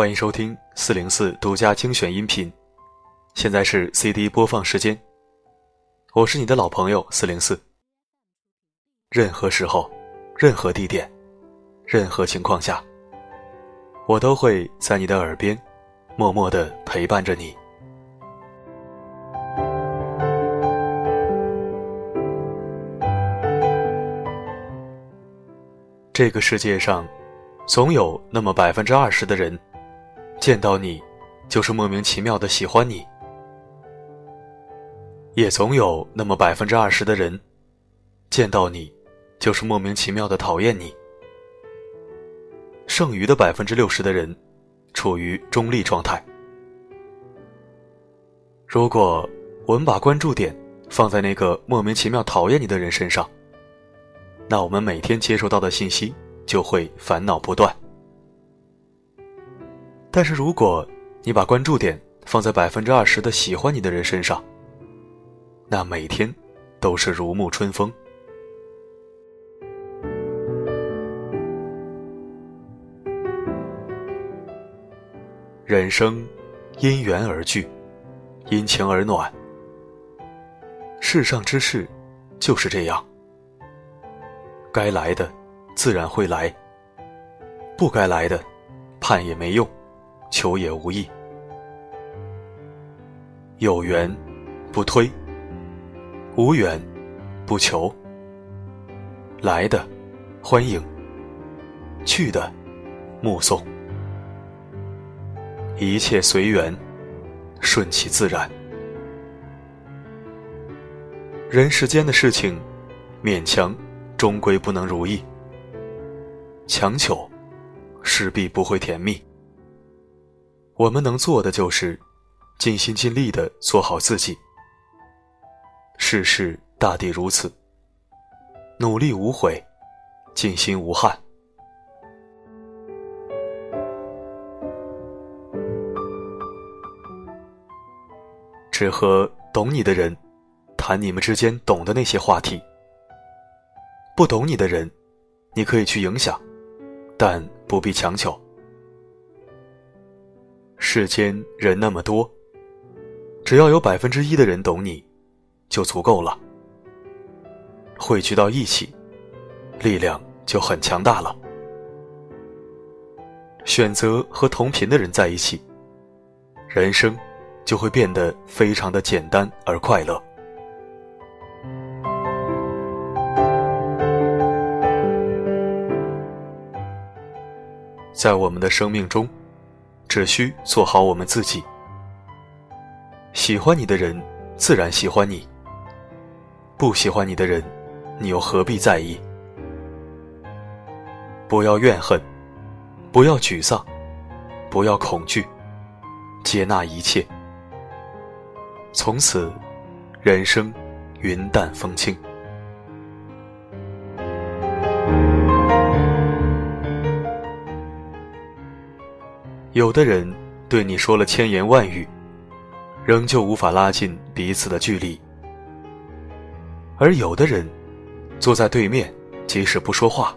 欢迎收听四零四独家精选音频，现在是 CD 播放时间。我是你的老朋友四零四。任何时候、任何地点、任何情况下，我都会在你的耳边默默的陪伴着你。这个世界上，总有那么百分之二十的人，见到你，就是莫名其妙的喜欢你；也总有那么百分之二十的人，见到你，就是莫名其妙的讨厌你。剩余的百分之六十的人，处于中立状态。如果我们把关注点放在那个莫名其妙讨厌你的人身上，那我们每天接收到的信息就会烦恼不断。但是如果你把关注点放在百分之二十的喜欢你的人身上，那每天都是如沐春风。人生因缘而聚，因情而暖。世上之事就是这样。该来的，自然会来；不该来的，盼也没用，求也无益。有缘不推，无缘不求。来的欢迎，去的目送，一切随缘，顺其自然。人世间的事情，勉强。终归不能如意，强求势必不会甜蜜。我们能做的就是尽心尽力的做好自己。世事大抵如此，努力无悔，尽心无憾。只和懂你的人谈你们之间懂的那些话题。不懂你的人，你可以去影响，但不必强求。世间人那么多，只要有百分之一的人懂你，就足够了。汇聚到一起，力量就很强大了。选择和同频的人在一起，人生就会变得非常的简单而快乐。在我们的生命中，只需做好我们自己。喜欢你的人，自然喜欢你；不喜欢你的人，你又何必在意？不要怨恨，不要沮丧，不要恐惧，接纳一切。从此，人生云淡风轻。有的人对你说了千言万语，仍旧无法拉近彼此的距离；而有的人坐在对面，即使不说话，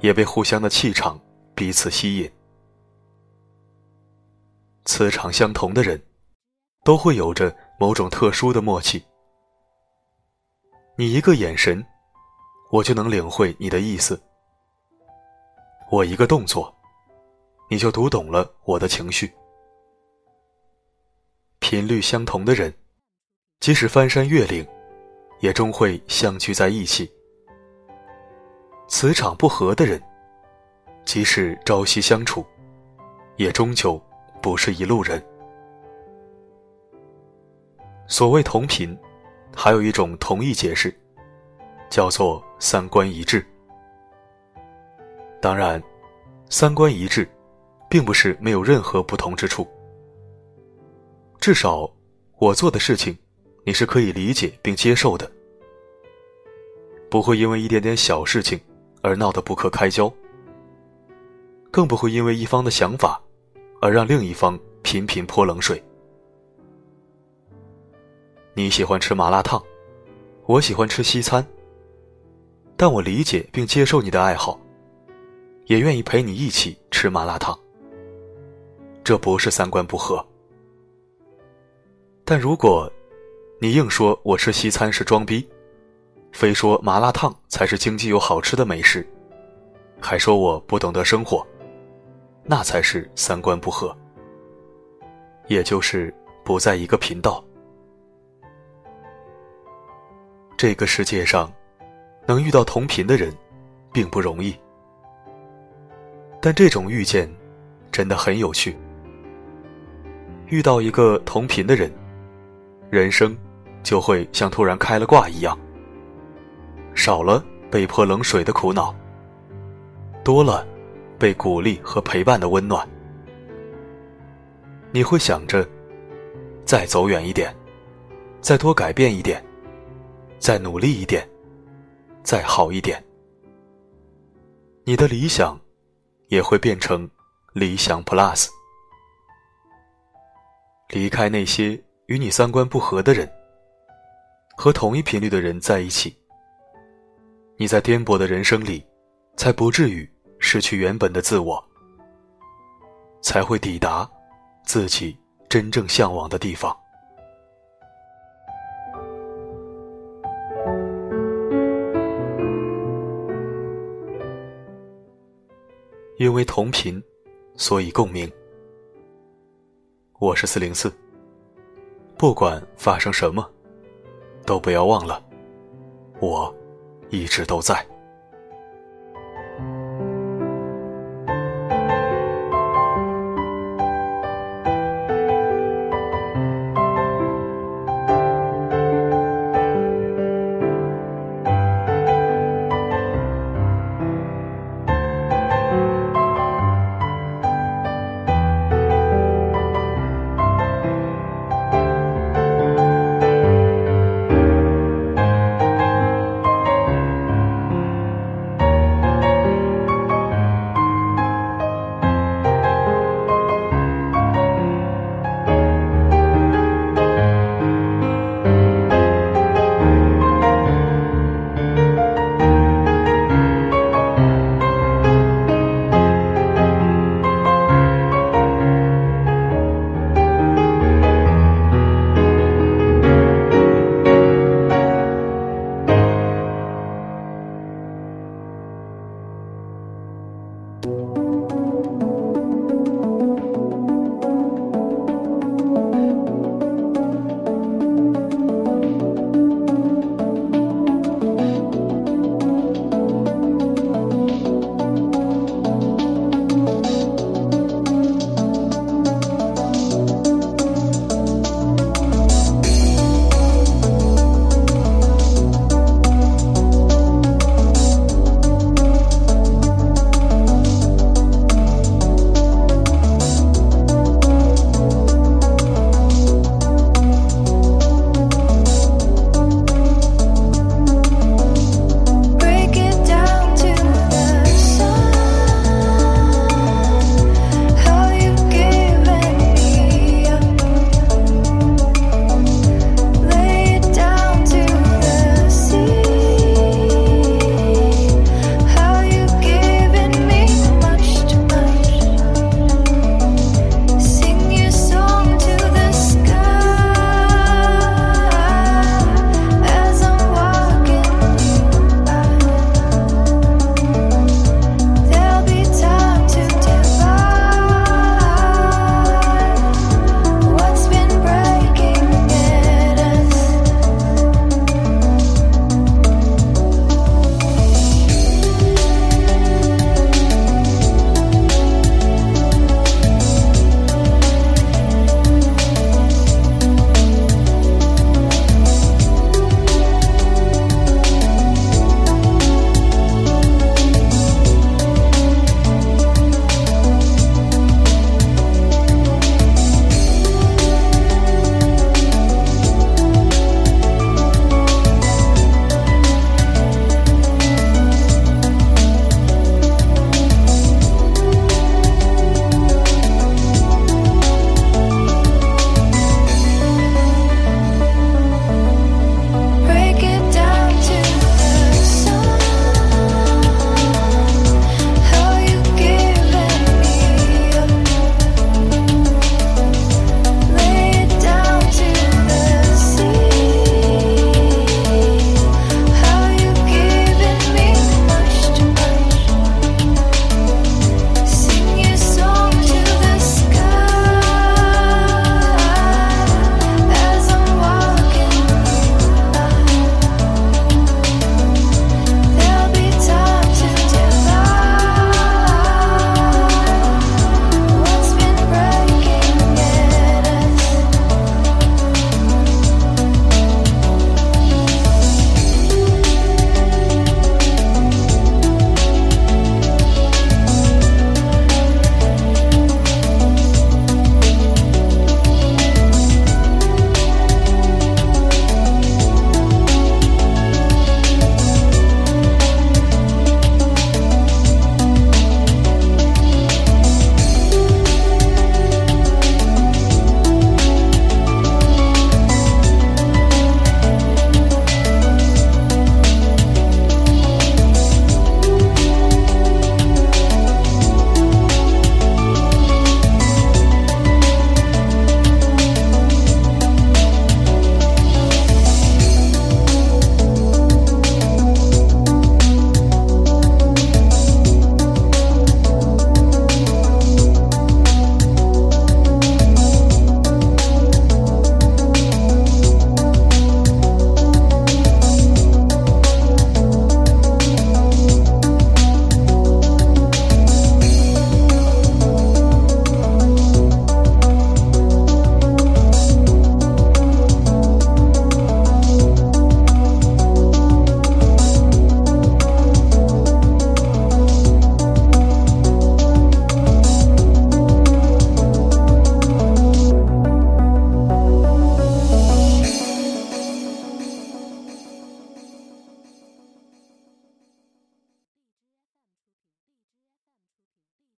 也被互相的气场彼此吸引。磁场相同的人，都会有着某种特殊的默契。你一个眼神，我就能领会你的意思；我一个动作。你就读懂了我的情绪。频率相同的人，即使翻山越岭，也终会相聚在一起。磁场不合的人，即使朝夕相处，也终究不是一路人。所谓同频，还有一种同义解释，叫做三观一致。当然，三观一致。并不是没有任何不同之处，至少我做的事情，你是可以理解并接受的，不会因为一点点小事情而闹得不可开交，更不会因为一方的想法而让另一方频频泼冷水。你喜欢吃麻辣烫，我喜欢吃西餐，但我理解并接受你的爱好，也愿意陪你一起吃麻辣烫。这不是三观不合。但如果，你硬说我吃西餐是装逼，非说麻辣烫才是经济又好吃的美食，还说我不懂得生活，那才是三观不合，也就是不在一个频道。这个世界上，能遇到同频的人，并不容易，但这种遇见，真的很有趣。遇到一个同频的人。人生就会像突然开了挂一样，少了被泼冷水的苦恼，多了被鼓励和陪伴的温暖。你会想着再走远一点，再多改变一点，再努力一点，再好一点。你的理想也会变成理想 Plus，离开那些。与你三观不合的人，和同一频率的人在一起，你在颠簸的人生里，才不至于失去原本的自我，才会抵达自己真正向往的地方。因为同频，所以共鸣。我是四零四。不管发生什么，都不要忘了，我一直都在。